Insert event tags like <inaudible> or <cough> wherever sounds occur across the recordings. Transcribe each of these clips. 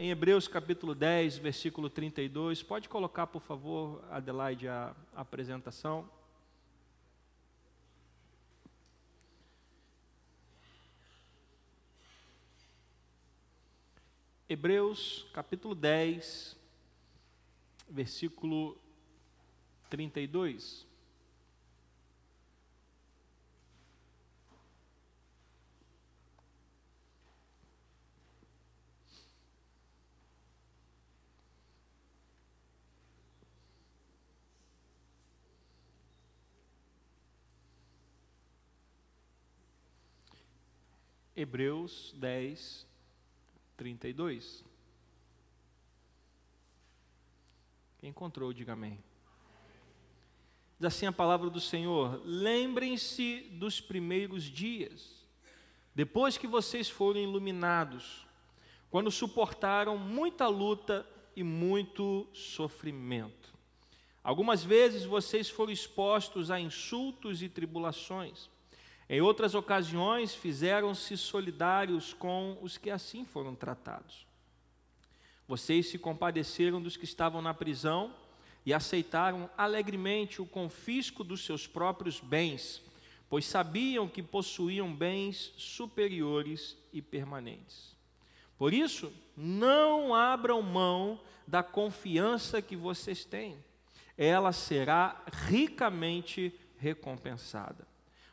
em Hebreus capítulo 10, versículo 32. Pode colocar, por favor, Adelaide, a, apresentação. Hebreus capítulo 10, versículo 32. Hebreus 10, 32. Quem encontrou, diga amém. Diz assim a palavra do Senhor: lembrem-se dos primeiros dias, depois que vocês foram iluminados, quando suportaram muita luta e muito sofrimento. Algumas vezes vocês foram expostos a insultos e tribulações. Em outras ocasiões, fizeram-se solidários com os que assim foram tratados. Vocês se compadeceram dos que estavam na prisão e aceitaram alegremente o confisco dos seus próprios bens, pois sabiam que possuíam bens superiores e permanentes. Por isso, não abram mão da confiança que vocês têm, ela será ricamente recompensada.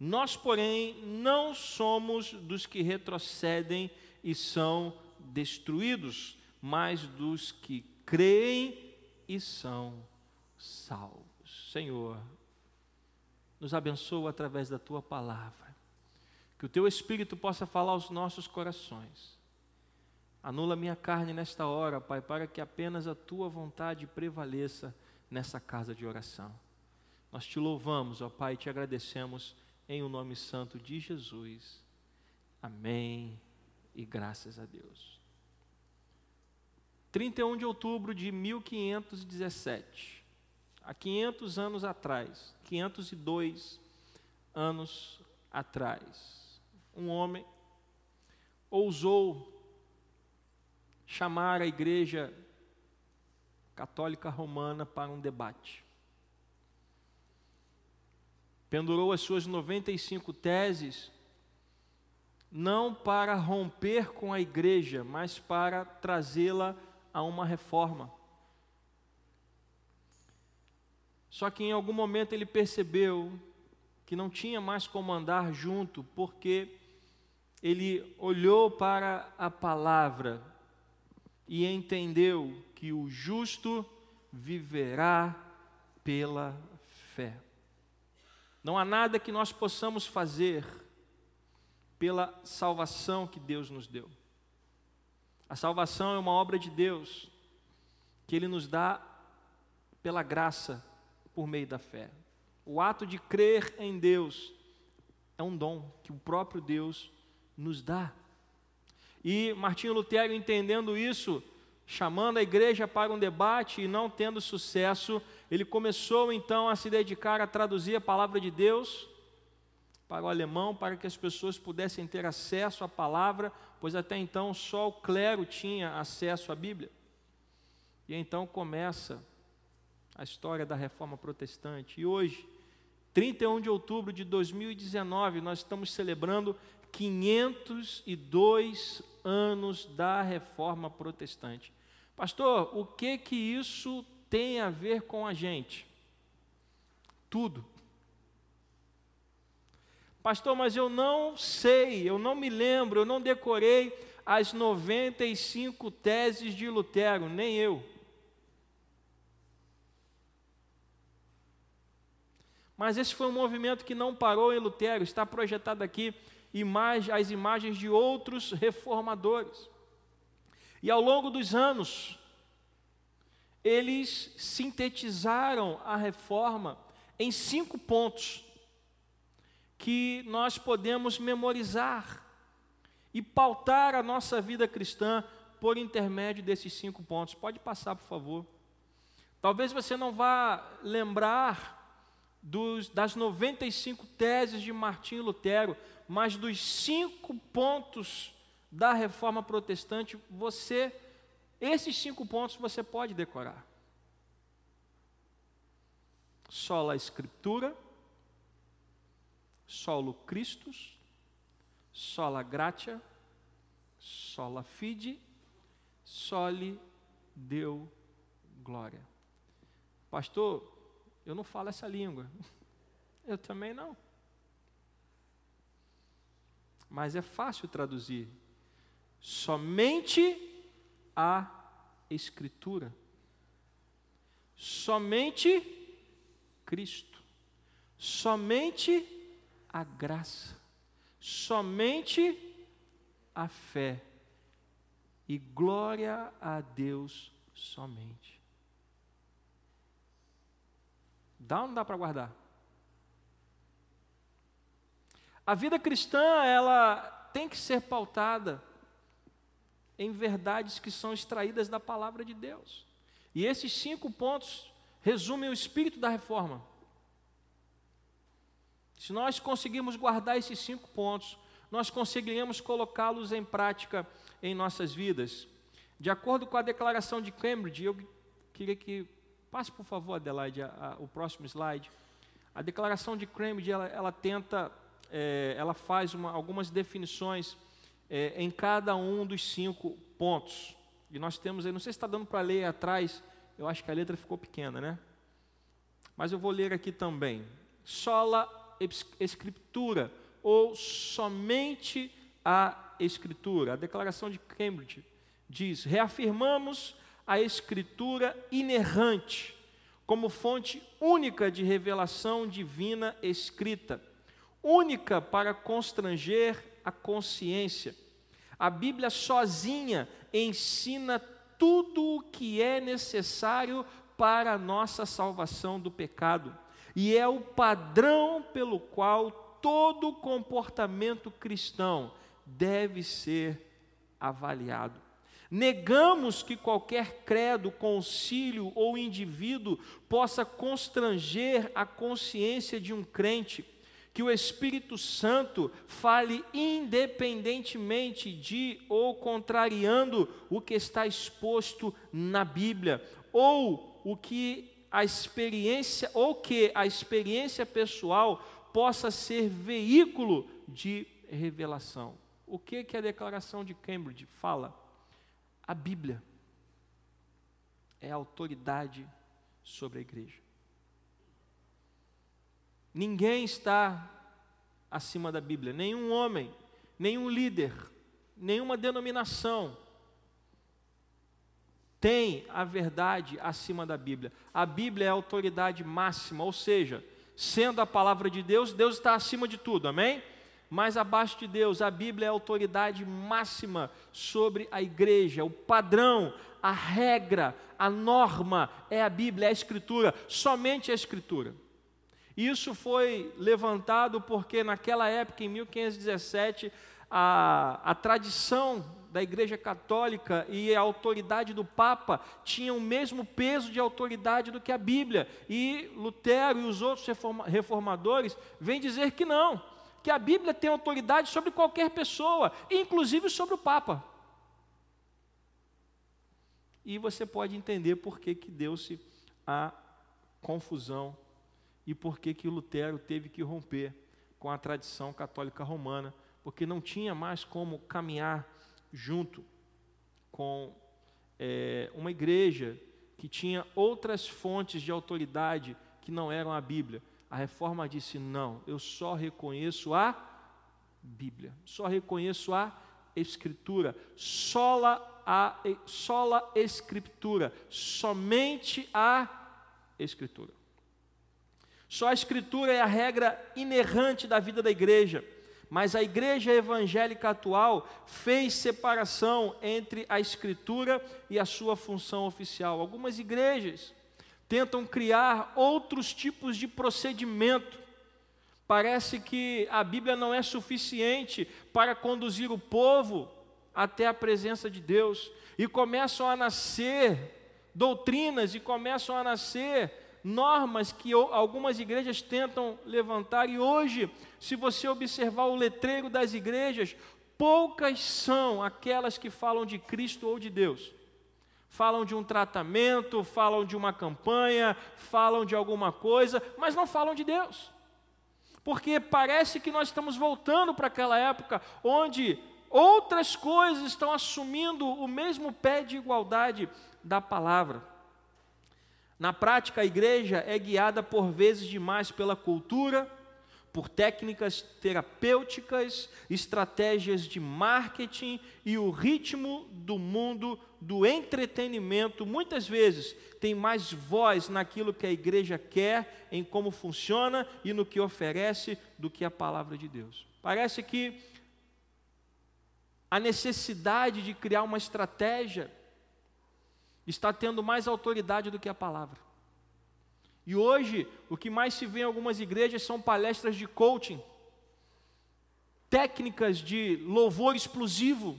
Nós, porém, não somos dos que retrocedem e são destruídos, mas dos que creem e são salvos. Senhor, nos abençoa através da tua palavra, que o teu Espírito possa falar aos nossos corações. Anula minha carne nesta hora, Pai, para que apenas a tua vontade prevaleça nessa casa de oração. Nós te louvamos, ó Pai, e te agradecemos em o nome santo de Jesus. Amém e graças a Deus. 31 de outubro de 1517, há 500 anos atrás, 502 anos atrás, um homem ousou chamar a igreja católica romana para um debate pendurou as suas 95 teses, não para romper com a igreja, mas para trazê-la a uma reforma. Só que em algum momento ele percebeu que não tinha mais como andar junto, porque ele olhou para a palavra e entendeu que o justo viverá pela fé. Não há nada que nós possamos fazer pela salvação que Deus nos deu. A salvação é uma obra de Deus que Ele nos dá pela graça por meio da fé. O ato de crer em Deus é um dom que o próprio Deus nos dá. E Martinho Lutero, entendendo isso, chamando a igreja para um debate e não tendo sucesso, ele começou então a se dedicar a traduzir a palavra de Deus para o alemão, para que as pessoas pudessem ter acesso à palavra, pois até então só o clero tinha acesso à Bíblia. E então começa a história da reforma protestante. E hoje, 31 de outubro de 2019, nós estamos celebrando 502 anos da reforma protestante. Pastor, o que que isso tem a ver com a gente? Tudo. Pastor, mas eu não sei, eu não me lembro, eu não decorei as 95 teses de Lutero, nem eu. Mas esse foi um movimento que não parou em Lutero, está projetado aqui as imagens de outros reformadores. E ao longo dos anos, eles sintetizaram a reforma em cinco pontos que nós podemos memorizar e pautar a nossa vida cristã por intermédio desses cinco pontos. Pode passar, por favor. Talvez você não vá lembrar dos, das 95 teses de Martinho Lutero, mas dos cinco pontos da reforma protestante, você, esses cinco pontos você pode decorar. Sola Escritura, solo Christus, sola gratia, sola fide, soli deu glória. Pastor, eu não falo essa língua. <laughs> Eu também não. Mas é fácil traduzir. Somente a Escritura. Somente Cristo. Somente a graça. Somente a fé. E glória a Deus somente. Dá ou não dá para guardar? A vida cristã, ela tem que ser pautada em verdades que são extraídas da palavra de Deus. E esses cinco pontos resumem o espírito da reforma. Se nós conseguirmos guardar esses cinco pontos, nós conseguiremos colocá-los em prática em nossas vidas. De acordo com a declaração de Cambridge, eu queria que Passe, por favor, Adelaide, a, a, o próximo slide. A declaração de Cambridge, ela, ela tenta, é, ela faz uma, algumas definições é, em cada um dos cinco pontos. E nós temos aí, não sei se está dando para ler atrás, eu acho que a letra ficou pequena, né? Mas eu vou ler aqui também. Sola Escritura, ou somente a Escritura. A declaração de Cambridge diz: reafirmamos a Escritura inerrante, como fonte única de revelação divina escrita, única para constranger a consciência. A Bíblia sozinha ensina tudo o que é necessário para a nossa salvação do pecado, e é o padrão pelo qual todo comportamento cristão deve ser avaliado. Negamos que qualquer credo, concílio ou indivíduo possa constranger a consciência de um crente, que o Espírito Santo fale independentemente de ou contrariando o que está exposto na Bíblia, ou o que a experiência ou que a experiência pessoal possa ser veículo de revelação. O que que a declaração de Cambridge fala? A Bíblia é a autoridade sobre a igreja. Ninguém está acima da Bíblia, nenhum homem, nenhum líder, nenhuma denominação tem a verdade acima da Bíblia. A Bíblia é a autoridade máxima, ou seja, sendo a palavra de Deus, Deus está acima de tudo, amém? mas abaixo de Deus, a Bíblia é a autoridade máxima sobre a igreja, o padrão, a regra, a norma é a Bíblia, é a Escritura, somente a Escritura. Isso foi levantado porque naquela época, em 1517, a, a tradição da Igreja Católica e a autoridade do Papa tinham o mesmo peso de autoridade do que a Bíblia. E Lutero e os outros reformadores vêm dizer que não que a Bíblia tem autoridade sobre qualquer pessoa, inclusive sobre o Papa. E você pode entender por que, que deu-se a confusão e por que, que Lutero teve que romper com a tradição católica romana, porque não tinha mais como caminhar junto com é, uma igreja que tinha outras fontes de autoridade que não eram a Bíblia. A reforma disse: não, eu só reconheço a Bíblia, só reconheço a Escritura, sola a sola Escritura, somente a Escritura. Só a Escritura é a regra inerrante da vida da igreja. mas a igreja evangélica atual fez separação entre a escritura e a sua função oficial. Algumas igrejas tentam criar outros tipos de procedimento. Parece que a Bíblia não é suficiente para conduzir o povo até a presença de Deus, e começam a nascer doutrinas e começam a nascer normas que algumas igrejas tentam levantar, e hoje, se você observar o letreiro das igrejas, poucas são aquelas que falam de Cristo ou de Deus. Falam de um tratamento, falam de uma campanha, falam de alguma coisa, mas não falam de Deus. Porque parece que nós estamos voltando para aquela época onde outras coisas estão assumindo o mesmo pé de igualdade da palavra. Na prática, a igreja é guiada por vezes demais pela cultura, por técnicas terapêuticas, estratégias de marketing e o ritmo do mundo do entretenimento, muitas vezes, tem mais voz naquilo que a igreja quer, em como funciona e no que oferece, do que a palavra de Deus. Parece que a necessidade de criar uma estratégia está tendo mais autoridade do que a palavra. E hoje, o que mais se vê em algumas igrejas são palestras de coaching, técnicas de louvor explosivo,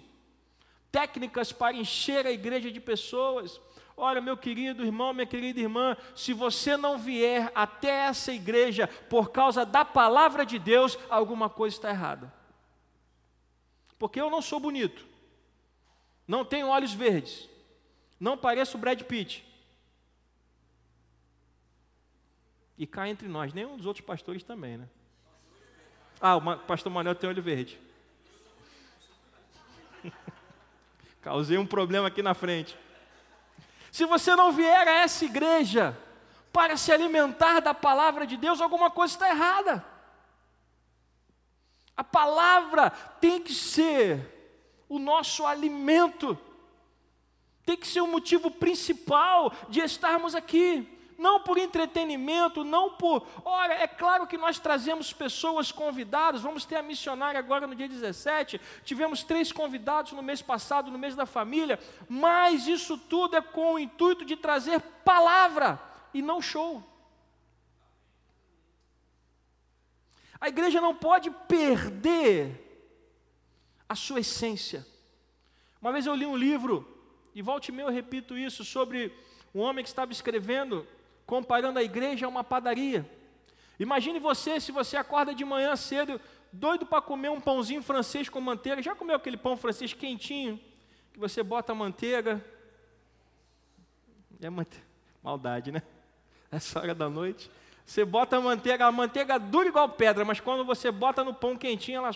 técnicas para encher a igreja de pessoas. Olha, meu querido irmão, minha querida irmã, se você não vier até essa igreja por causa da palavra de Deus, alguma coisa está errada. Porque eu não sou bonito, não tenho olhos verdes, não pareço Brad Pitt. E cá entre nós, nenhum dos outros pastores também, né? Ah, o pastor Manuel tem olho verde. <laughs> Causei um problema aqui na frente. Se você não vier a essa igreja para se alimentar da palavra de Deus, alguma coisa está errada. A palavra tem que ser o nosso alimento tem que ser o motivo principal de estarmos aqui. Não por entretenimento, não por. Olha, é claro que nós trazemos pessoas convidadas, vamos ter a missionária agora no dia 17, tivemos três convidados no mês passado, no mês da família, mas isso tudo é com o intuito de trazer palavra e não show. A igreja não pode perder a sua essência. Uma vez eu li um livro e volte meia eu repito isso sobre um homem que estava escrevendo, comparando a igreja a uma padaria. Imagine você, se você acorda de manhã cedo, doido para comer um pãozinho francês com manteiga. Já comeu aquele pão francês quentinho? Que você bota manteiga. É mante... maldade, né? <laughs> Essa hora da noite. Você bota a manteiga, a manteiga dura igual pedra, mas quando você bota no pão quentinho, ela.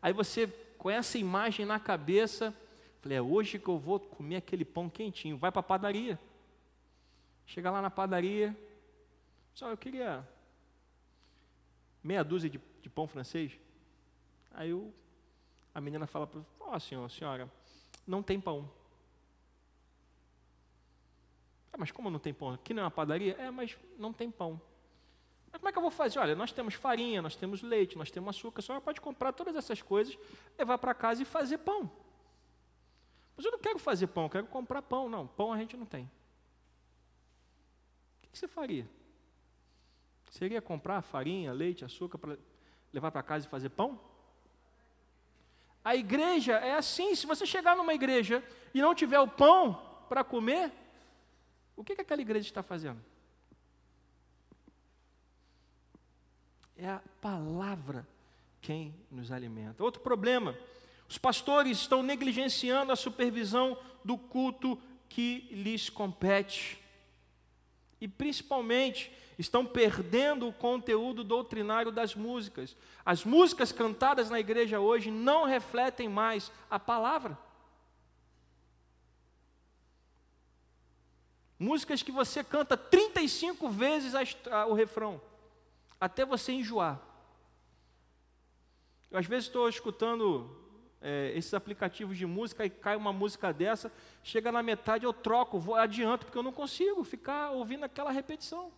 Aí você, com essa imagem na cabeça, Falei, é hoje que eu vou comer aquele pão quentinho. Vai para a padaria. Chega lá na padaria. Só eu queria meia dúzia de, de pão francês. Aí eu, a menina fala para ó oh, senhor, senhora, não tem pão. Ah, mas como não tem pão? Aqui não é uma padaria? É, mas não tem pão. Mas como é que eu vou fazer? Olha, nós temos farinha, nós temos leite, nós temos açúcar, a senhora pode comprar todas essas coisas, levar para casa e fazer pão. Mas eu não quero fazer pão, eu quero comprar pão. Não, pão a gente não tem. O que você faria? Seria comprar farinha, leite, açúcar para levar para casa e fazer pão? A igreja é assim: se você chegar numa igreja e não tiver o pão para comer, o que, que aquela igreja está fazendo? É a palavra quem nos alimenta. Outro problema os pastores estão negligenciando a supervisão do culto que lhes compete. E principalmente estão perdendo o conteúdo doutrinário das músicas. As músicas cantadas na igreja hoje não refletem mais a palavra. Músicas que você canta 35 vezes o refrão, até você enjoar. Eu às vezes estou escutando é, esses aplicativos de música e cai uma música dessa, chega na metade eu troco, vou adianto, porque eu não consigo ficar ouvindo aquela repetição.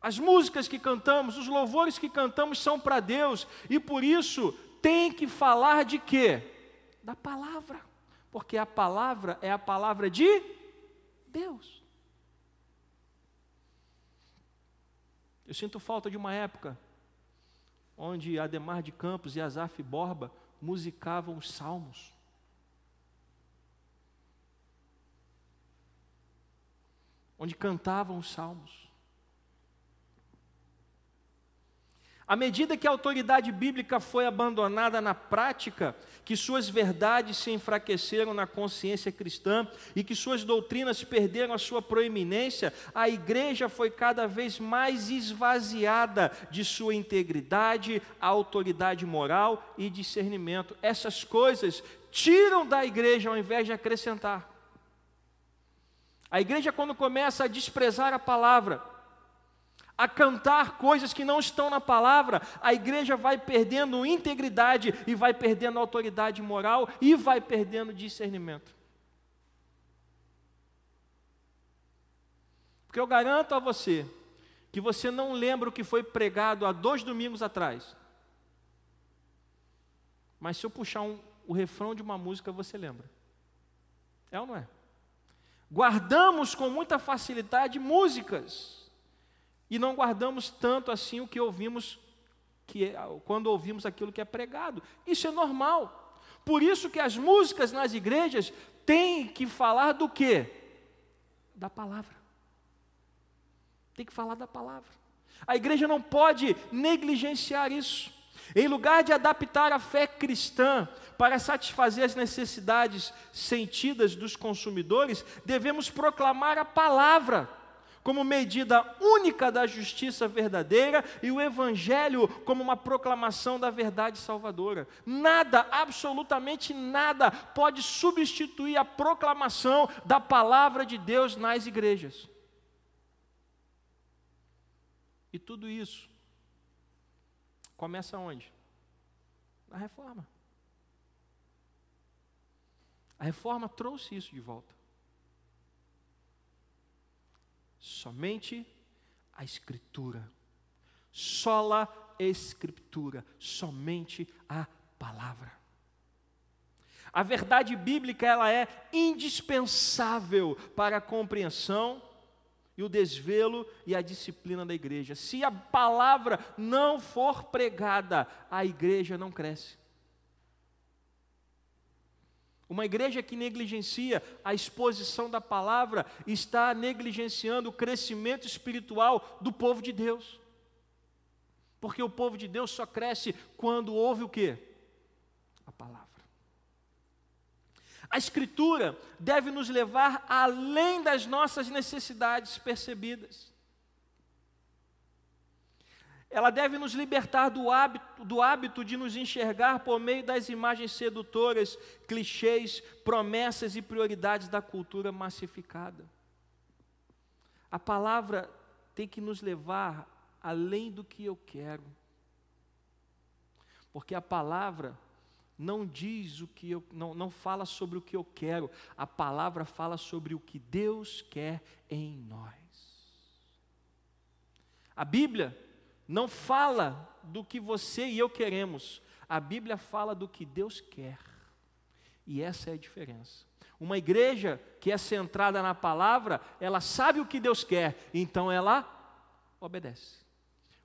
As músicas que cantamos, os louvores que cantamos são para Deus, e por isso tem que falar de quê? Da palavra, porque a palavra é a palavra de Deus. Eu sinto falta de uma época onde Ademar de Campos e Azaf Borba musicavam os salmos. Onde cantavam os salmos. À medida que a autoridade bíblica foi abandonada na prática, que suas verdades se enfraqueceram na consciência cristã e que suas doutrinas perderam a sua proeminência, a igreja foi cada vez mais esvaziada de sua integridade, autoridade moral e discernimento. Essas coisas tiram da igreja ao invés de acrescentar. A igreja, quando começa a desprezar a palavra, a cantar coisas que não estão na palavra, a igreja vai perdendo integridade e vai perdendo autoridade moral e vai perdendo discernimento. Porque eu garanto a você que você não lembra o que foi pregado há dois domingos atrás. Mas se eu puxar um, o refrão de uma música, você lembra. É ou não é? Guardamos com muita facilidade músicas e não guardamos tanto assim o que ouvimos que é, quando ouvimos aquilo que é pregado. Isso é normal. Por isso que as músicas nas igrejas têm que falar do quê? Da palavra. Tem que falar da palavra. A igreja não pode negligenciar isso. Em lugar de adaptar a fé cristã para satisfazer as necessidades sentidas dos consumidores, devemos proclamar a palavra como medida única da justiça verdadeira e o Evangelho como uma proclamação da verdade salvadora. Nada, absolutamente nada, pode substituir a proclamação da palavra de Deus nas igrejas. E tudo isso começa onde? Na reforma. A reforma trouxe isso de volta. Somente a Escritura. Sola Escritura. Somente a palavra. A verdade bíblica ela é indispensável para a compreensão e o desvelo e a disciplina da igreja. Se a palavra não for pregada, a igreja não cresce. Uma igreja que negligencia a exposição da palavra está negligenciando o crescimento espiritual do povo de Deus. Porque o povo de Deus só cresce quando ouve o que? A palavra. A Escritura deve nos levar além das nossas necessidades percebidas ela deve nos libertar do hábito, do hábito de nos enxergar por meio das imagens sedutoras, clichês, promessas e prioridades da cultura massificada. A palavra tem que nos levar além do que eu quero. Porque a palavra não diz o que eu não, não fala sobre o que eu quero, a palavra fala sobre o que Deus quer em nós. A Bíblia não fala do que você e eu queremos, a Bíblia fala do que Deus quer. E essa é a diferença. Uma igreja que é centrada na palavra, ela sabe o que Deus quer, então ela obedece.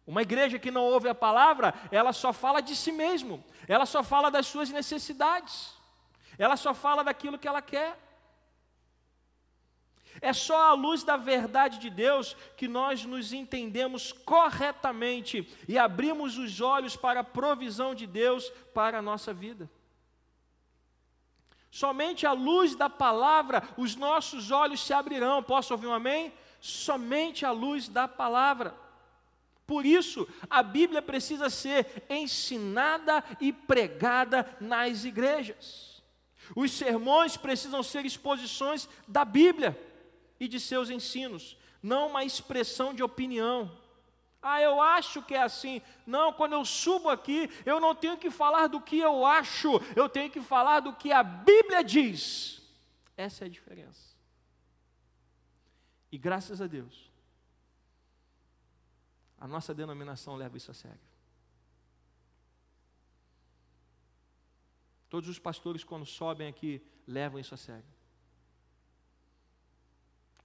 Uma igreja que não ouve a palavra, ela só fala de si mesmo, ela só fala das suas necessidades, ela só fala daquilo que ela quer. É só à luz da verdade de Deus que nós nos entendemos corretamente e abrimos os olhos para a provisão de Deus para a nossa vida. Somente à luz da palavra os nossos olhos se abrirão. Posso ouvir um amém? Somente à luz da palavra. Por isso, a Bíblia precisa ser ensinada e pregada nas igrejas. Os sermões precisam ser exposições da Bíblia e de seus ensinos, não uma expressão de opinião. Ah, eu acho que é assim. Não, quando eu subo aqui, eu não tenho que falar do que eu acho, eu tenho que falar do que a Bíblia diz. Essa é a diferença. E graças a Deus, A nossa denominação leva isso a sério. Todos os pastores, quando sobem aqui, levam isso a sério.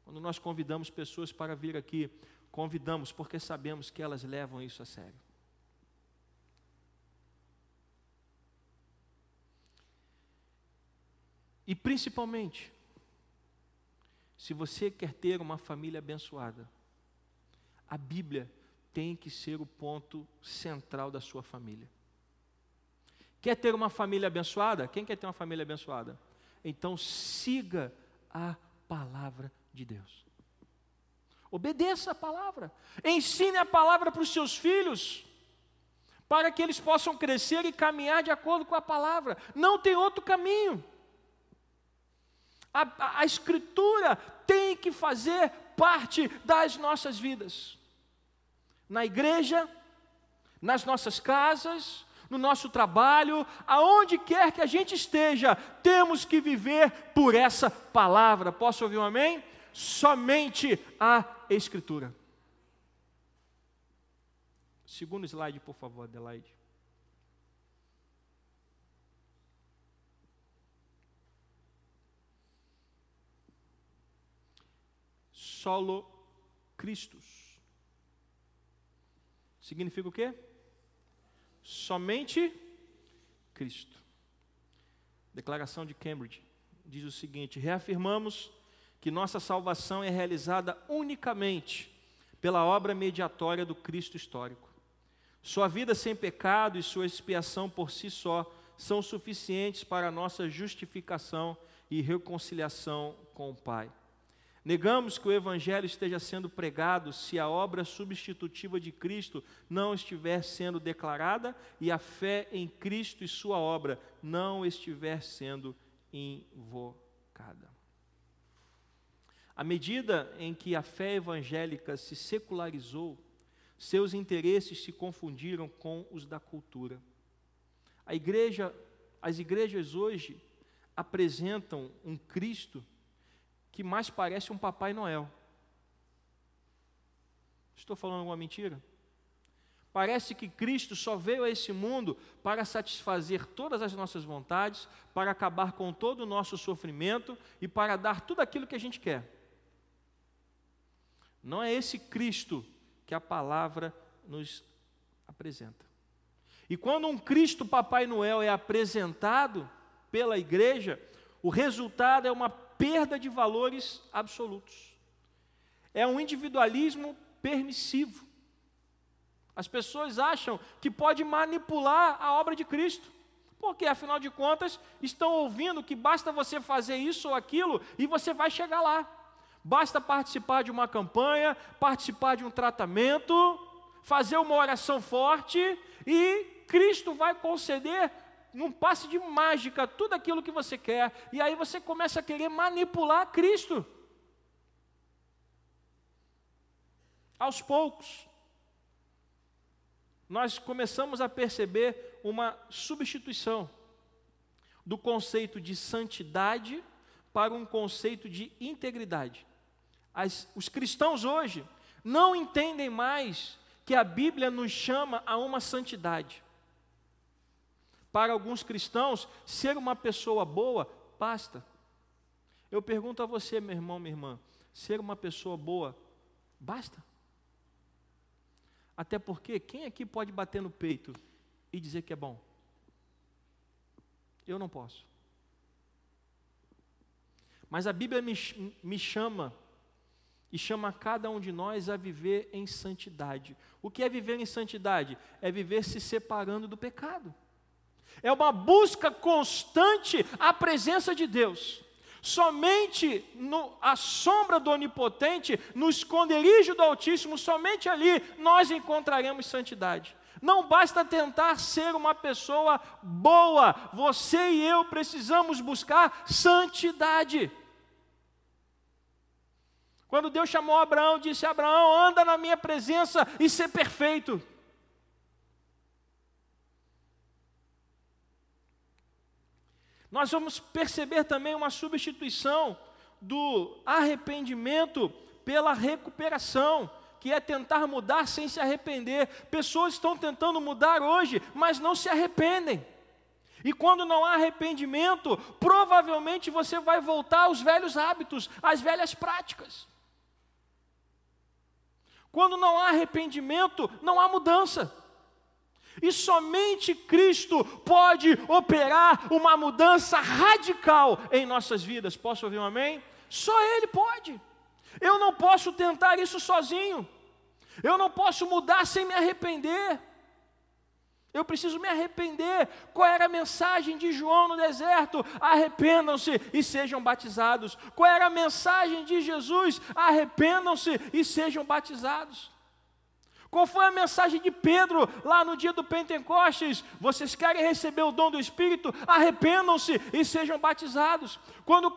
Quando nós convidamos pessoas para vir aqui, convidamos porque sabemos que elas levam isso a sério. E principalmente, se você quer ter uma família abençoada, a Bíblia tem que ser o ponto central da sua família. Quer ter uma família abençoada? Quem quer ter uma família abençoada? Então siga a palavra de Deus. Obedeça a palavra. Ensine a palavra para os seus filhos, para que eles possam crescer e caminhar de acordo com a palavra. Não tem outro caminho. A, a, a Escritura tem que fazer parte das nossas vidas. Na igreja, nas nossas casas, no nosso trabalho, aonde quer que a gente esteja, temos que viver por essa palavra. Posso ouvir um amém? Somente a Escritura. Segundo slide, por favor, Adelaide. solo Christus. Significa o quê? Somente Cristo. Declaração de Cambridge diz o seguinte: reafirmamos que nossa salvação é realizada unicamente pela obra mediatória do Cristo histórico. Sua vida sem pecado e sua expiação por si só são suficientes para a nossa justificação e reconciliação com o Pai. Negamos que o Evangelho esteja sendo pregado se a obra substitutiva de Cristo não estiver sendo declarada e a fé em Cristo e Sua obra não estiver sendo invocada. À medida em que a fé evangélica se secularizou, seus interesses se confundiram com os da cultura. A igreja, as igrejas hoje apresentam um Cristo que mais parece um Papai Noel. Estou falando alguma mentira? Parece que Cristo só veio a esse mundo para satisfazer todas as nossas vontades, para acabar com todo o nosso sofrimento e para dar tudo aquilo que a gente quer. Não é esse Cristo que a palavra nos apresenta. E quando um Cristo Papai Noel é apresentado pela igreja, o resultado é uma perda de valores absolutos. É um individualismo permissivo. As pessoas acham que pode manipular a obra de Cristo, porque afinal de contas estão ouvindo que basta você fazer isso ou aquilo e você vai chegar lá. Basta participar de uma campanha, participar de um tratamento, fazer uma oração forte e Cristo vai conceder num passe de mágica tudo aquilo que você quer, e aí você começa a querer manipular Cristo. Aos poucos, nós começamos a perceber uma substituição do conceito de santidade para um conceito de integridade. As, os cristãos hoje não entendem mais que a Bíblia nos chama a uma santidade. Para alguns cristãos, ser uma pessoa boa basta. Eu pergunto a você, meu irmão, minha irmã, ser uma pessoa boa basta? Até porque quem aqui pode bater no peito e dizer que é bom? Eu não posso. Mas a Bíblia me, me chama e chama cada um de nós a viver em santidade. O que é viver em santidade? É viver se separando do pecado. É uma busca constante à presença de Deus. Somente no, a sombra do Onipotente, no esconderijo do Altíssimo, somente ali nós encontraremos santidade. Não basta tentar ser uma pessoa boa, você e eu precisamos buscar santidade. Quando Deus chamou Abraão, disse: Abraão, anda na minha presença e ser perfeito. Nós vamos perceber também uma substituição do arrependimento pela recuperação, que é tentar mudar sem se arrepender. Pessoas estão tentando mudar hoje, mas não se arrependem. E quando não há arrependimento, provavelmente você vai voltar aos velhos hábitos, às velhas práticas. Quando não há arrependimento, não há mudança. E somente Cristo pode operar uma mudança radical em nossas vidas. Posso ouvir um amém? Só Ele pode. Eu não posso tentar isso sozinho. Eu não posso mudar sem me arrepender. Eu preciso me arrepender. Qual era a mensagem de João no deserto? Arrependam-se e sejam batizados. Qual era a mensagem de Jesus? Arrependam-se e sejam batizados. Qual foi a mensagem de Pedro lá no dia do Pentecostes? Vocês querem receber o dom do Espírito? Arrependam-se e sejam batizados. Quando o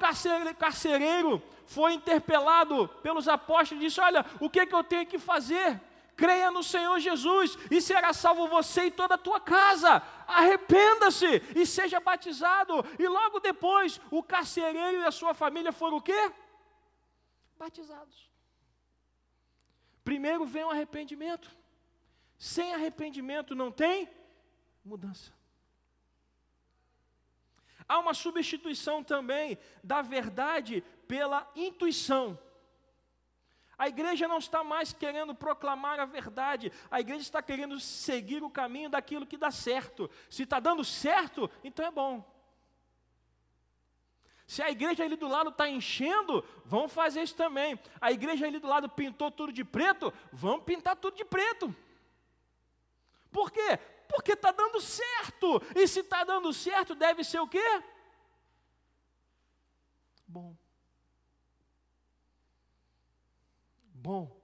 carcereiro foi interpelado pelos apóstolos, disse: Olha, o que, é que eu tenho que fazer? Creia no Senhor Jesus e será salvo você e toda a tua casa. Arrependa-se e seja batizado. E logo depois, o carcereiro e a sua família foram o quê? Batizados. Primeiro vem o arrependimento. Sem arrependimento não tem mudança. Há uma substituição também da verdade pela intuição. A igreja não está mais querendo proclamar a verdade, a igreja está querendo seguir o caminho daquilo que dá certo. Se está dando certo, então é bom. Se a igreja ali do lado está enchendo, vamos fazer isso também. A igreja ali do lado pintou tudo de preto, vamos pintar tudo de preto. Por quê? Porque está dando certo. E se está dando certo, deve ser o quê? Bom. Bom,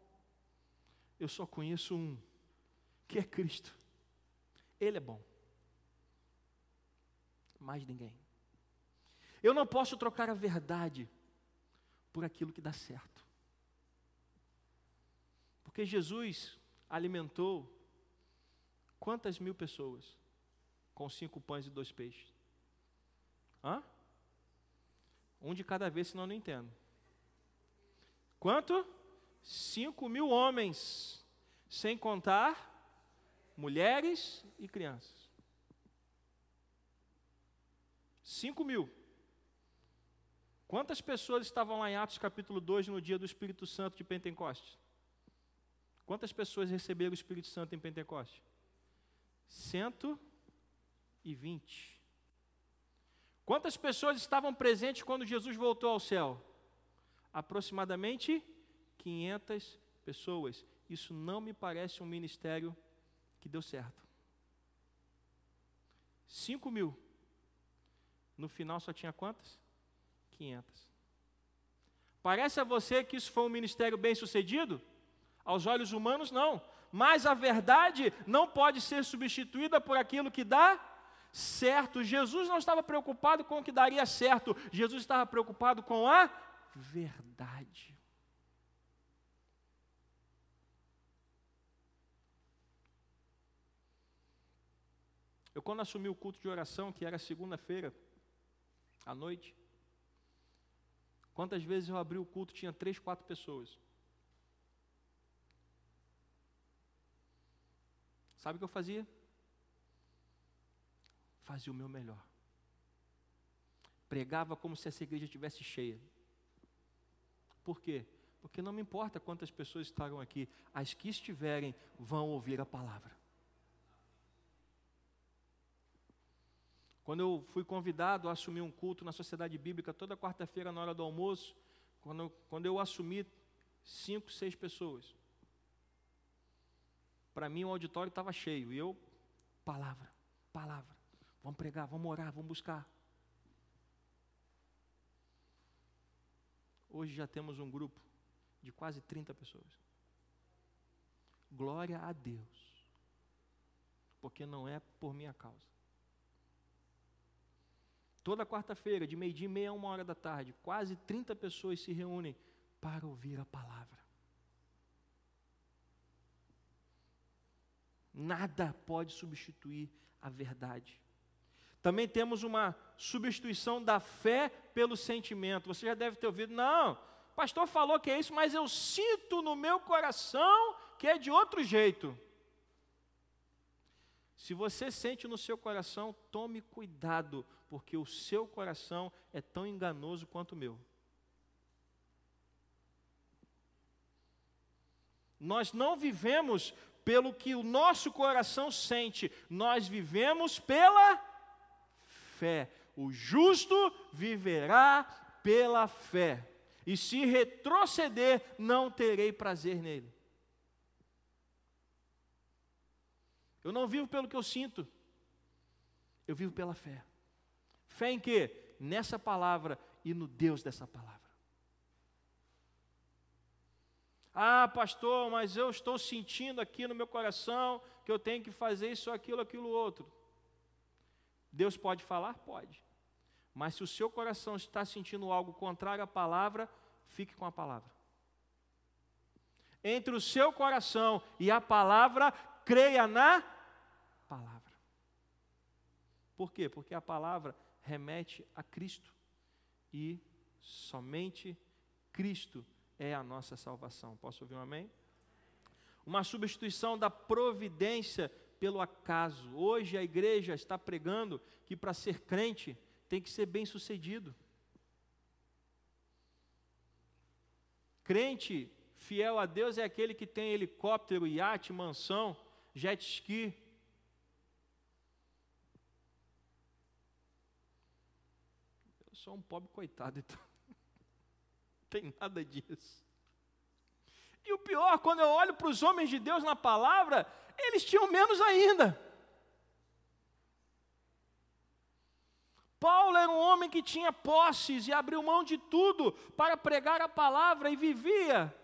eu só conheço um, que é Cristo. Ele é bom. Mais ninguém. Eu não posso trocar a verdade por aquilo que dá certo. Porque Jesus alimentou quantas mil pessoas com cinco pães e dois peixes? Hã? Um de cada vez, senão eu não entendo. Quanto? Cinco mil homens, sem contar mulheres e crianças. Cinco mil. Quantas pessoas estavam lá em Atos capítulo 2 no dia do Espírito Santo de Pentecostes? Quantas pessoas receberam o Espírito Santo em Pentecostes? Cento e vinte. Quantas pessoas estavam presentes quando Jesus voltou ao céu? Aproximadamente 500 pessoas. Isso não me parece um ministério que deu certo. 5 mil. No final só tinha quantas? 500. Parece a você que isso foi um ministério bem sucedido? Aos olhos humanos, não. Mas a verdade não pode ser substituída por aquilo que dá certo. Jesus não estava preocupado com o que daria certo, Jesus estava preocupado com a verdade. Eu, quando assumi o culto de oração, que era segunda-feira, à noite, quantas vezes eu abri o culto, tinha três, quatro pessoas. Sabe o que eu fazia? Fazia o meu melhor. Pregava como se essa igreja estivesse cheia. Por quê? Porque não me importa quantas pessoas estarão aqui, as que estiverem vão ouvir a palavra. Quando eu fui convidado a assumir um culto na Sociedade Bíblica toda quarta-feira na hora do almoço, quando, quando eu assumi cinco, seis pessoas, para mim o auditório estava cheio e eu, palavra, palavra, vamos pregar, vamos orar, vamos buscar. Hoje já temos um grupo de quase 30 pessoas. Glória a Deus, porque não é por minha causa. Toda quarta-feira, de meio-dia e meia a uma hora da tarde, quase 30 pessoas se reúnem para ouvir a palavra. Nada pode substituir a verdade. Também temos uma substituição da fé pelo sentimento. Você já deve ter ouvido, não, pastor falou que é isso, mas eu sinto no meu coração que é de outro jeito. Se você sente no seu coração, tome cuidado, porque o seu coração é tão enganoso quanto o meu. Nós não vivemos pelo que o nosso coração sente, nós vivemos pela fé. O justo viverá pela fé, e se retroceder, não terei prazer nele. Eu não vivo pelo que eu sinto. Eu vivo pela fé. Fé em quê? Nessa palavra e no Deus dessa palavra. Ah, pastor, mas eu estou sentindo aqui no meu coração que eu tenho que fazer isso, aquilo, aquilo, outro. Deus pode falar? Pode. Mas se o seu coração está sentindo algo contrário à palavra, fique com a palavra. Entre o seu coração e a palavra, creia na palavra. Por quê? Porque a palavra remete a Cristo e somente Cristo é a nossa salvação. Posso ouvir um amém? Uma substituição da providência pelo acaso. Hoje a igreja está pregando que para ser crente tem que ser bem sucedido. Crente fiel a Deus é aquele que tem helicóptero, iate, mansão, jet ski, sou um pobre coitado, então <laughs> não tem nada disso. E o pior, quando eu olho para os homens de Deus na palavra, eles tinham menos ainda. Paulo era um homem que tinha posses e abriu mão de tudo para pregar a palavra e vivia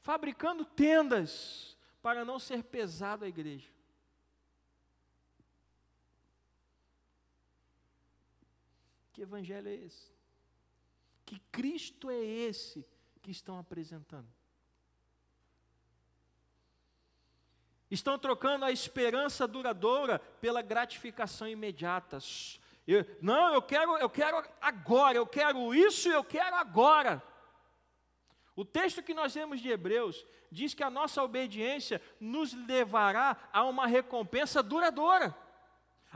fabricando tendas para não ser pesado à igreja. Que evangelho é esse? Que Cristo é esse que estão apresentando? Estão trocando a esperança duradoura pela gratificação imediata. Eu, não, eu quero, eu quero agora, eu quero isso eu quero agora. O texto que nós temos de Hebreus diz que a nossa obediência nos levará a uma recompensa duradoura,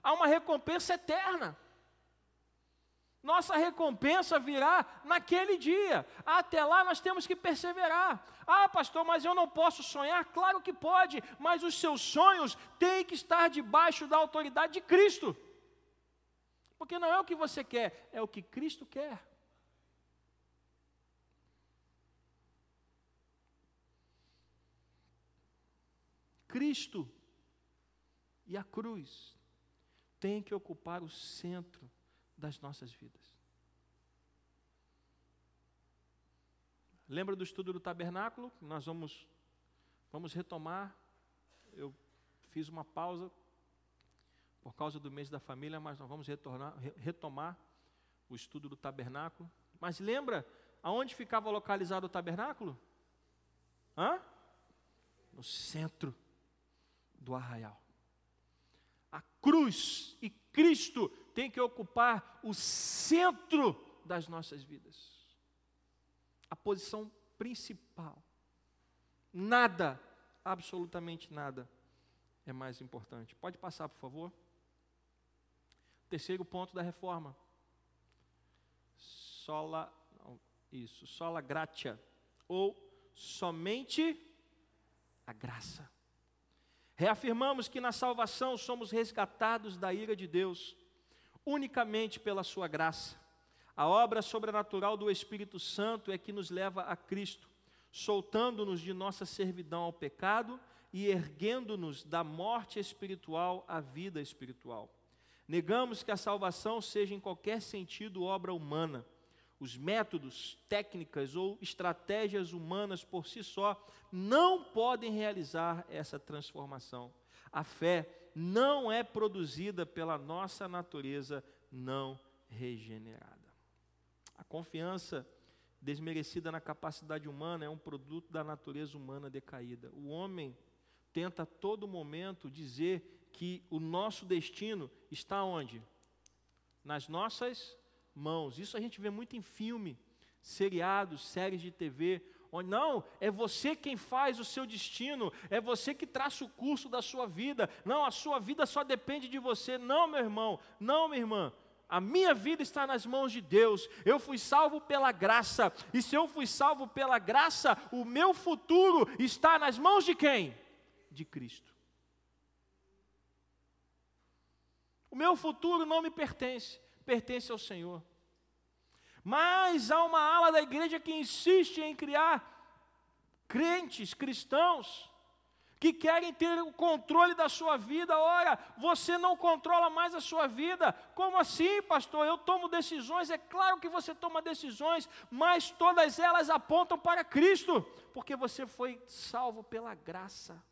a uma recompensa eterna. Nossa recompensa virá naquele dia. Até lá nós temos que perseverar. Ah, pastor, mas eu não posso sonhar? Claro que pode, mas os seus sonhos têm que estar debaixo da autoridade de Cristo. Porque não é o que você quer, é o que Cristo quer. Cristo e a cruz têm que ocupar o centro das nossas vidas. Lembra do estudo do tabernáculo? Nós vamos, vamos retomar. Eu fiz uma pausa por causa do mês da família, mas nós vamos retornar, retomar o estudo do tabernáculo. Mas lembra aonde ficava localizado o tabernáculo? Hã? No centro do arraial. A cruz e Cristo tem que ocupar o centro das nossas vidas. A posição principal. Nada, absolutamente nada, é mais importante. Pode passar, por favor. Terceiro ponto da reforma. Sola, isso, sola gratia, ou somente a graça. Reafirmamos que na salvação somos resgatados da ira de Deus unicamente pela Sua graça. A obra sobrenatural do Espírito Santo é que nos leva a Cristo, soltando-nos de nossa servidão ao pecado e erguendo-nos da morte espiritual à vida espiritual. Negamos que a salvação seja em qualquer sentido obra humana. Os métodos, técnicas ou estratégias humanas por si só não podem realizar essa transformação. A fé não é produzida pela nossa natureza não regenerada. A confiança desmerecida na capacidade humana é um produto da natureza humana decaída. O homem tenta a todo momento dizer que o nosso destino está onde? Nas nossas mãos. Isso a gente vê muito em filme. seriados, séries de TV, não, é você quem faz o seu destino, é você que traça o curso da sua vida. Não, a sua vida só depende de você. Não, meu irmão, não, minha irmã. A minha vida está nas mãos de Deus. Eu fui salvo pela graça. E se eu fui salvo pela graça, o meu futuro está nas mãos de quem? De Cristo. O meu futuro não me pertence, pertence ao Senhor. Mas há uma ala da igreja que insiste em criar crentes, cristãos, que querem ter o controle da sua vida. Ora, você não controla mais a sua vida. Como assim, pastor? Eu tomo decisões. É claro que você toma decisões, mas todas elas apontam para Cristo, porque você foi salvo pela graça.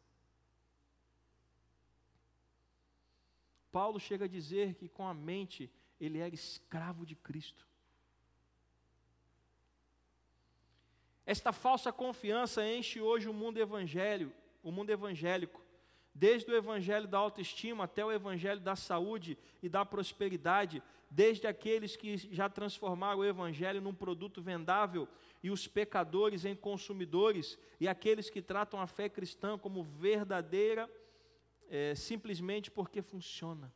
Paulo chega a dizer que com a mente ele era escravo de Cristo. Esta falsa confiança enche hoje o mundo evangélico, o mundo evangélico, desde o evangelho da autoestima até o evangelho da saúde e da prosperidade, desde aqueles que já transformaram o evangelho num produto vendável e os pecadores em consumidores, e aqueles que tratam a fé cristã como verdadeira é, simplesmente porque funciona.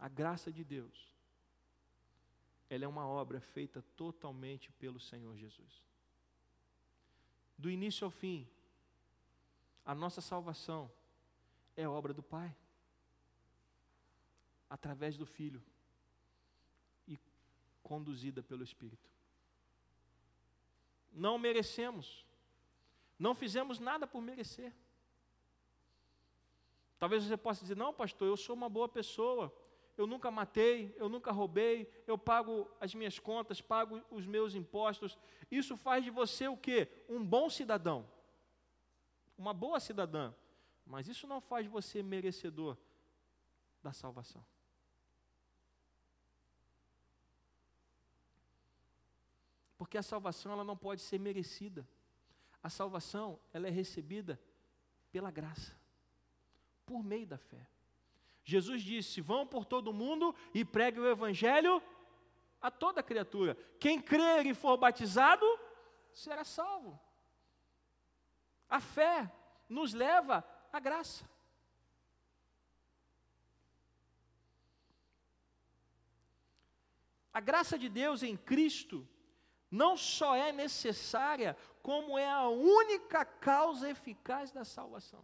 A graça de Deus, ela é uma obra feita totalmente pelo Senhor Jesus. Do início ao fim, a nossa salvação é obra do Pai, através do Filho e conduzida pelo Espírito não merecemos. Não fizemos nada por merecer. Talvez você possa dizer: não, pastor, eu sou uma boa pessoa. Eu nunca matei, eu nunca roubei, eu pago as minhas contas, pago os meus impostos. Isso faz de você o quê? Um bom cidadão. Uma boa cidadã. Mas isso não faz de você merecedor da salvação. Porque a salvação ela não pode ser merecida. A salvação ela é recebida pela graça, por meio da fé. Jesus disse: "Vão por todo mundo e preguem o evangelho a toda criatura. Quem crer e for batizado será salvo." A fé nos leva à graça. A graça de Deus em Cristo não só é necessária, como é a única causa eficaz da salvação.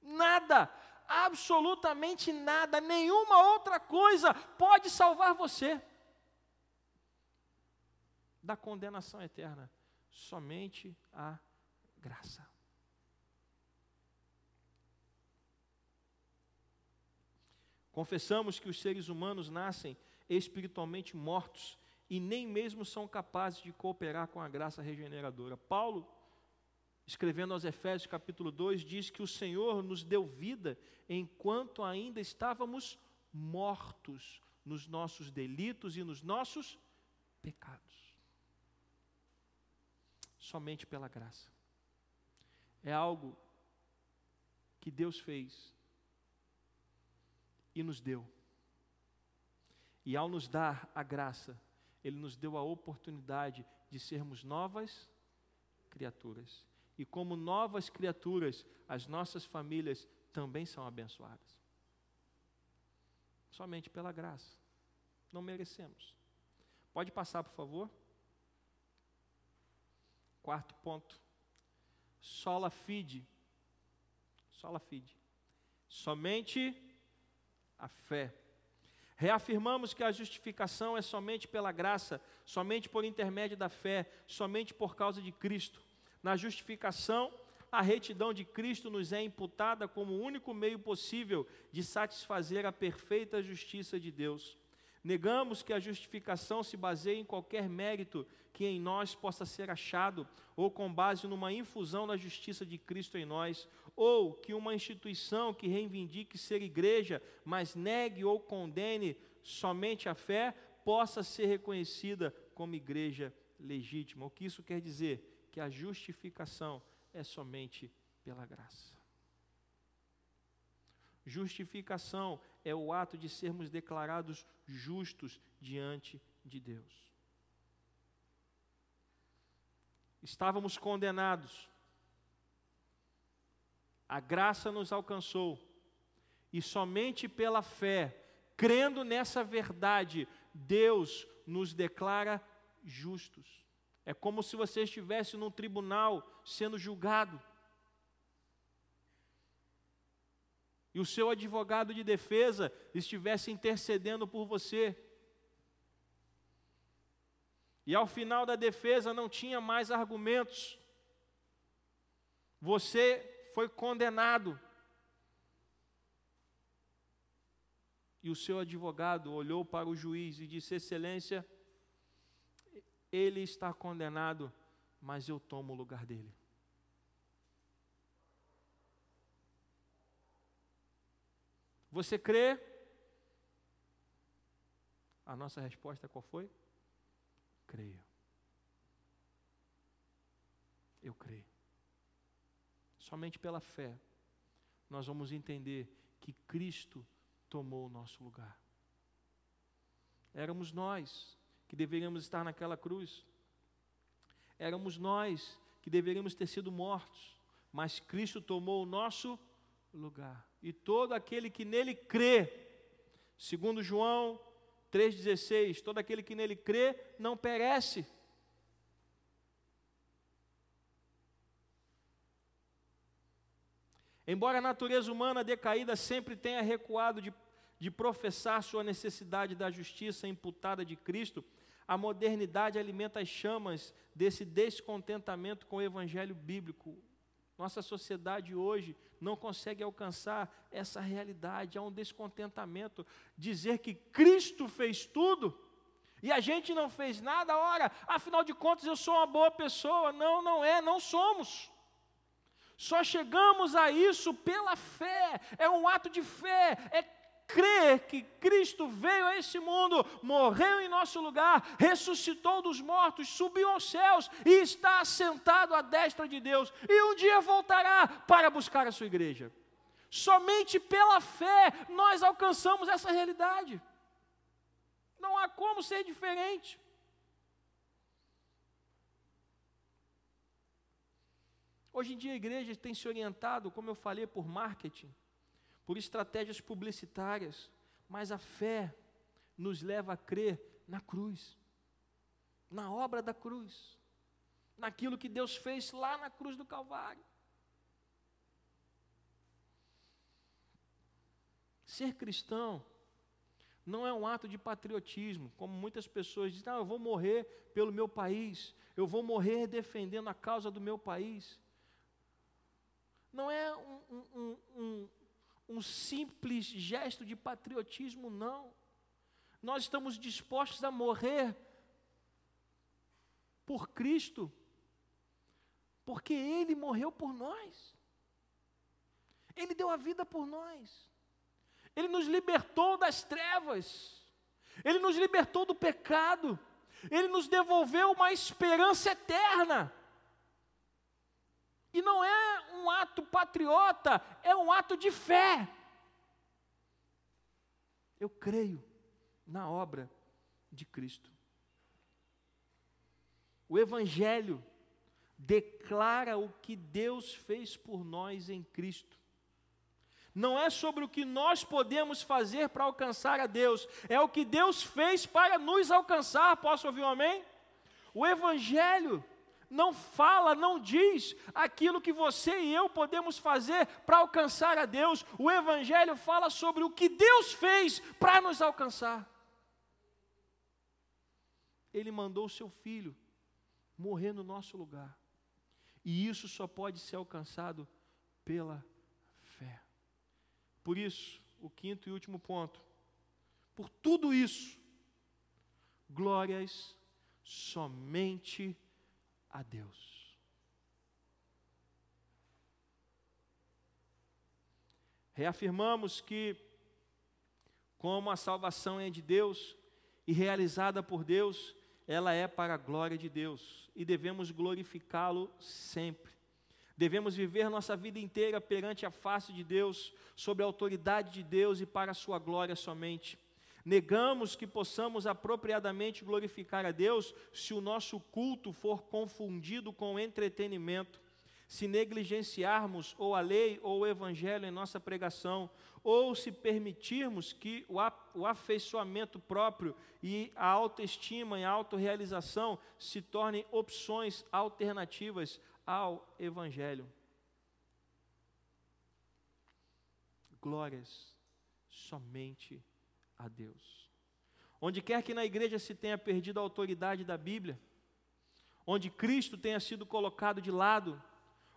Nada, absolutamente nada, nenhuma outra coisa pode salvar você da condenação eterna. Somente a graça. Confessamos que os seres humanos nascem espiritualmente mortos e nem mesmo são capazes de cooperar com a graça regeneradora. Paulo, escrevendo aos Efésios capítulo 2, diz que o Senhor nos deu vida enquanto ainda estávamos mortos nos nossos delitos e nos nossos pecados. Somente pela graça. É algo que Deus fez e nos deu. E ao nos dar a graça, ele nos deu a oportunidade de sermos novas criaturas. E como novas criaturas, as nossas famílias também são abençoadas. Somente pela graça. Não merecemos. Pode passar, por favor? Quarto ponto. Sola fide. Sola fide. Somente a fé Reafirmamos que a justificação é somente pela graça, somente por intermédio da fé, somente por causa de Cristo. Na justificação, a retidão de Cristo nos é imputada como o único meio possível de satisfazer a perfeita justiça de Deus. Negamos que a justificação se baseie em qualquer mérito que em nós possa ser achado, ou com base numa infusão da justiça de Cristo em nós, ou que uma instituição que reivindique ser igreja, mas negue ou condene somente a fé, possa ser reconhecida como igreja legítima. O que isso quer dizer? Que a justificação é somente pela graça. Justificação é o ato de sermos declarados justos diante de Deus. Estávamos condenados, a graça nos alcançou, e somente pela fé, crendo nessa verdade, Deus nos declara justos. É como se você estivesse num tribunal sendo julgado. e o seu advogado de defesa estivesse intercedendo por você. E ao final da defesa não tinha mais argumentos. Você foi condenado. E o seu advogado olhou para o juiz e disse: Excelência, ele está condenado, mas eu tomo o lugar dele. Você crê? A nossa resposta qual foi? Creio. Eu creio. Somente pela fé nós vamos entender que Cristo tomou o nosso lugar. Éramos nós que deveríamos estar naquela cruz. Éramos nós que deveríamos ter sido mortos, mas Cristo tomou o nosso lugar e todo aquele que nele crê, segundo João 3,16, todo aquele que nele crê não perece. Embora a natureza humana decaída sempre tenha recuado de, de professar sua necessidade da justiça imputada de Cristo, a modernidade alimenta as chamas desse descontentamento com o evangelho bíblico, nossa sociedade hoje não consegue alcançar essa realidade, há um descontentamento. Dizer que Cristo fez tudo e a gente não fez nada, ora, afinal de contas eu sou uma boa pessoa. Não, não é, não somos. Só chegamos a isso pela fé, é um ato de fé, é crer que Cristo veio a esse mundo, morreu em nosso lugar, ressuscitou dos mortos, subiu aos céus e está assentado à destra de Deus, e um dia voltará para buscar a sua igreja. Somente pela fé nós alcançamos essa realidade. Não há como ser diferente. Hoje em dia a igreja tem se orientado, como eu falei, por marketing por estratégias publicitárias, mas a fé nos leva a crer na cruz, na obra da cruz, naquilo que Deus fez lá na cruz do Calvário. Ser cristão não é um ato de patriotismo, como muitas pessoas dizem, ah, eu vou morrer pelo meu país, eu vou morrer defendendo a causa do meu país. Não é um, um, um, um simples gesto de patriotismo, não. Nós estamos dispostos a morrer por Cristo, porque Ele morreu por nós, Ele deu a vida por nós, Ele nos libertou das trevas, Ele nos libertou do pecado, Ele nos devolveu uma esperança eterna. E não é um ato patriota, é um ato de fé. Eu creio na obra de Cristo. O Evangelho declara o que Deus fez por nós em Cristo. Não é sobre o que nós podemos fazer para alcançar a Deus, é o que Deus fez para nos alcançar. Posso ouvir um amém? O Evangelho não fala, não diz aquilo que você e eu podemos fazer para alcançar a Deus. O Evangelho fala sobre o que Deus fez para nos alcançar. Ele mandou o seu filho morrer no nosso lugar. E isso só pode ser alcançado pela fé. Por isso, o quinto e último ponto. Por tudo isso, glórias somente a Deus. Reafirmamos que, como a salvação é de Deus e realizada por Deus, ela é para a glória de Deus e devemos glorificá-lo sempre. Devemos viver nossa vida inteira perante a face de Deus, sob a autoridade de Deus e para a sua glória somente. Negamos que possamos apropriadamente glorificar a Deus se o nosso culto for confundido com entretenimento, se negligenciarmos ou a lei ou o evangelho em nossa pregação, ou se permitirmos que o afeiçoamento próprio e a autoestima e a autorrealização se tornem opções alternativas ao evangelho. Glórias somente a Deus. Onde quer que na igreja se tenha perdido a autoridade da Bíblia, onde Cristo tenha sido colocado de lado,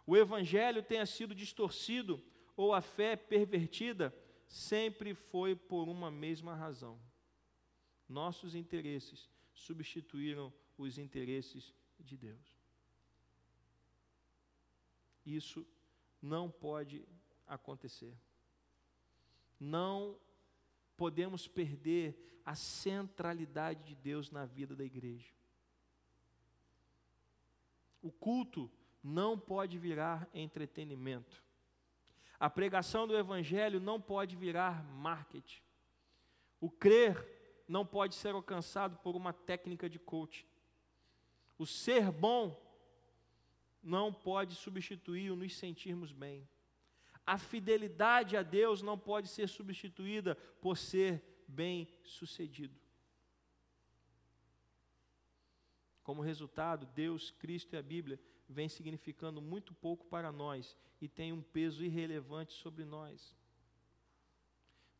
o Evangelho tenha sido distorcido ou a fé pervertida, sempre foi por uma mesma razão. Nossos interesses substituíram os interesses de Deus. Isso não pode acontecer. Não podemos perder a centralidade de Deus na vida da igreja. O culto não pode virar entretenimento. A pregação do Evangelho não pode virar marketing. O crer não pode ser alcançado por uma técnica de coaching. O ser bom não pode substituir o nos sentirmos bem. A fidelidade a Deus não pode ser substituída por ser bem-sucedido. Como resultado, Deus, Cristo e a Bíblia vem significando muito pouco para nós e tem um peso irrelevante sobre nós.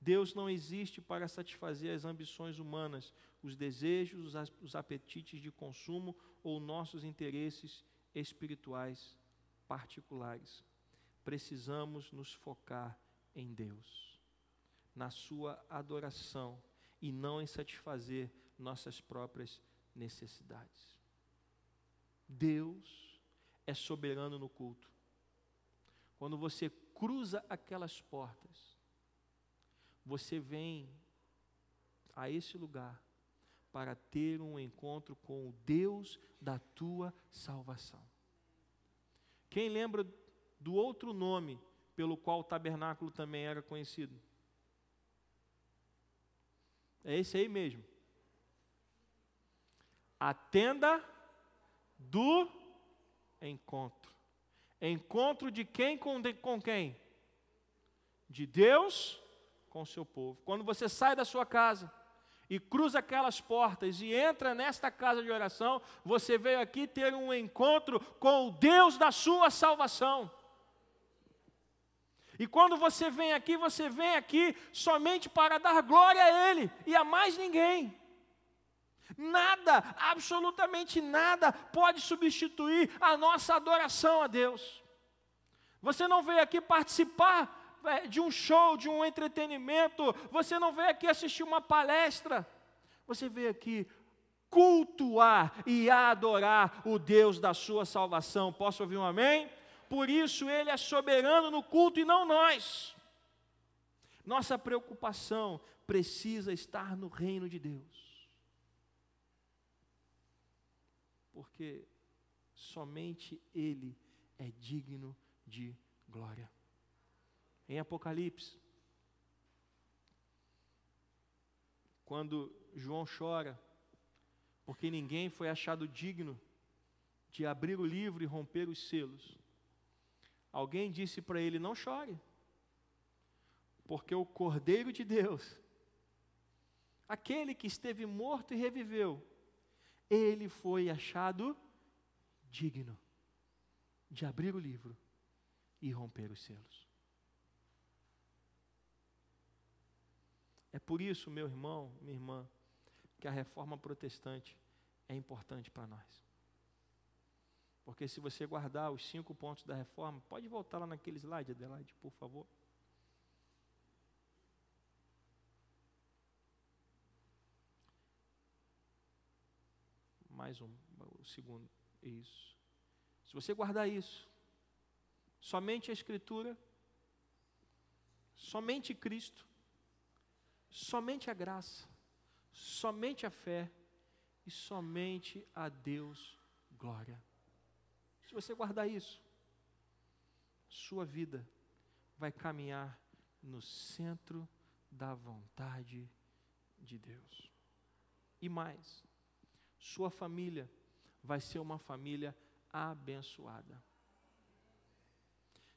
Deus não existe para satisfazer as ambições humanas, os desejos, os apetites de consumo ou nossos interesses espirituais particulares precisamos nos focar em Deus, na Sua adoração e não em satisfazer nossas próprias necessidades. Deus é soberano no culto. Quando você cruza aquelas portas, você vem a esse lugar para ter um encontro com o Deus da tua salvação. Quem lembra do outro nome pelo qual o tabernáculo também era conhecido. É esse aí mesmo. A tenda do encontro. Encontro de quem com, de, com quem? De Deus com seu povo. Quando você sai da sua casa e cruza aquelas portas e entra nesta casa de oração, você veio aqui ter um encontro com o Deus da sua salvação. E quando você vem aqui, você vem aqui somente para dar glória a Ele e a mais ninguém. Nada, absolutamente nada, pode substituir a nossa adoração a Deus. Você não veio aqui participar é, de um show, de um entretenimento, você não veio aqui assistir uma palestra, você veio aqui cultuar e adorar o Deus da sua salvação. Posso ouvir um amém? Por isso Ele é soberano no culto e não nós. Nossa preocupação precisa estar no reino de Deus, porque somente Ele é digno de glória. Em Apocalipse, quando João chora, porque ninguém foi achado digno de abrir o livro e romper os selos. Alguém disse para ele: Não chore, porque o Cordeiro de Deus, aquele que esteve morto e reviveu, ele foi achado digno de abrir o livro e romper os selos. É por isso, meu irmão, minha irmã, que a reforma protestante é importante para nós. Porque se você guardar os cinco pontos da reforma, pode voltar lá naquele slide, Adelaide, por favor. Mais um, o segundo, isso. Se você guardar isso, somente a Escritura, somente Cristo, somente a graça, somente a fé e somente a Deus glória. Se você guardar isso, sua vida vai caminhar no centro da vontade de Deus. E mais, sua família vai ser uma família abençoada.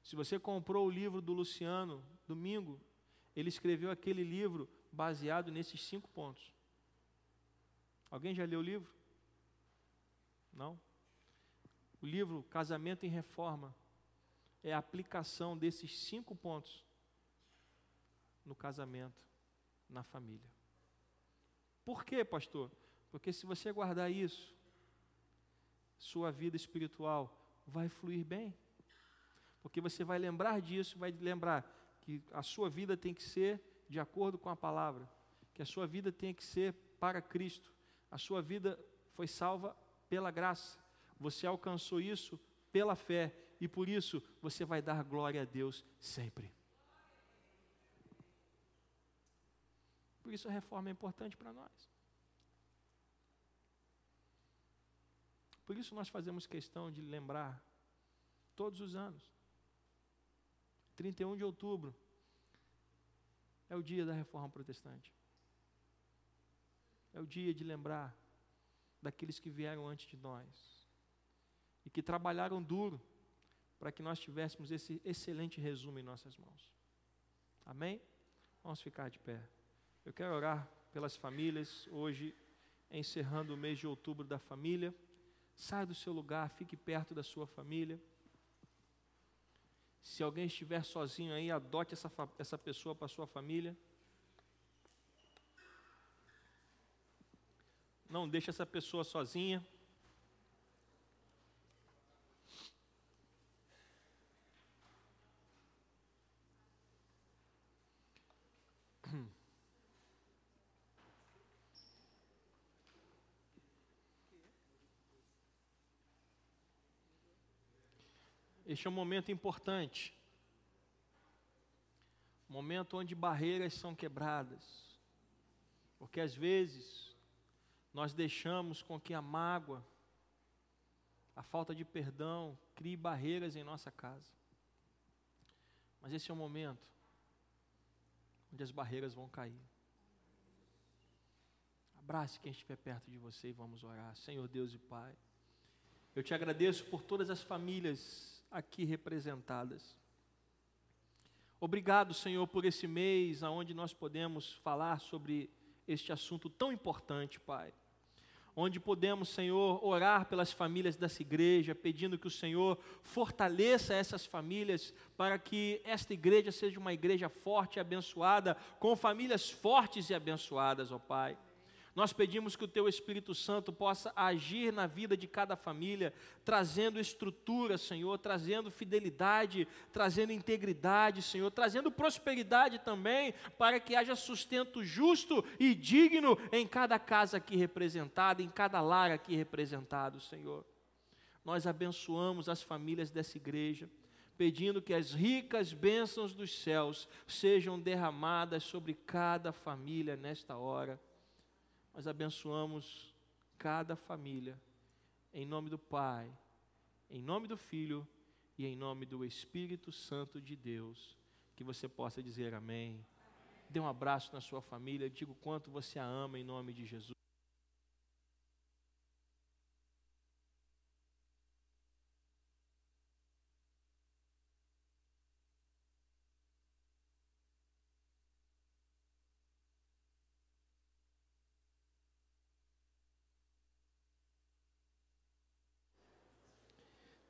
Se você comprou o livro do Luciano, domingo, ele escreveu aquele livro baseado nesses cinco pontos. Alguém já leu o livro? Não? O livro Casamento em Reforma é a aplicação desses cinco pontos no casamento, na família. Por quê, pastor? Porque se você guardar isso, sua vida espiritual vai fluir bem. Porque você vai lembrar disso, vai lembrar que a sua vida tem que ser de acordo com a palavra, que a sua vida tem que ser para Cristo. A sua vida foi salva pela graça. Você alcançou isso pela fé e por isso você vai dar glória a Deus sempre. Por isso a reforma é importante para nós. Por isso nós fazemos questão de lembrar todos os anos. 31 de outubro é o dia da reforma protestante. É o dia de lembrar daqueles que vieram antes de nós e que trabalharam duro para que nós tivéssemos esse excelente resumo em nossas mãos. Amém? Vamos ficar de pé. Eu quero orar pelas famílias hoje, encerrando o mês de outubro da família. Saia do seu lugar, fique perto da sua família. Se alguém estiver sozinho aí, adote essa, essa pessoa para sua família. Não deixe essa pessoa sozinha. Este é um momento importante. Momento onde barreiras são quebradas. Porque às vezes nós deixamos com que a mágoa, a falta de perdão, crie barreiras em nossa casa. Mas esse é o momento onde as barreiras vão cair. Abrace quem estiver perto de você e vamos orar. Senhor Deus e Pai, eu te agradeço por todas as famílias aqui representadas. Obrigado, Senhor, por esse mês onde nós podemos falar sobre este assunto tão importante, Pai. Onde podemos, Senhor, orar pelas famílias dessa igreja, pedindo que o Senhor fortaleça essas famílias para que esta igreja seja uma igreja forte e abençoada, com famílias fortes e abençoadas, ó Pai. Nós pedimos que o Teu Espírito Santo possa agir na vida de cada família, trazendo estrutura, Senhor, trazendo fidelidade, trazendo integridade, Senhor, trazendo prosperidade também, para que haja sustento justo e digno em cada casa aqui representada, em cada lar aqui representado, Senhor. Nós abençoamos as famílias dessa igreja pedindo que as ricas bênçãos dos céus sejam derramadas sobre cada família nesta hora nós abençoamos cada família, em nome do Pai, em nome do Filho e em nome do Espírito Santo de Deus. Que você possa dizer amém. amém. Dê um abraço na sua família, diga o quanto você a ama em nome de Jesus.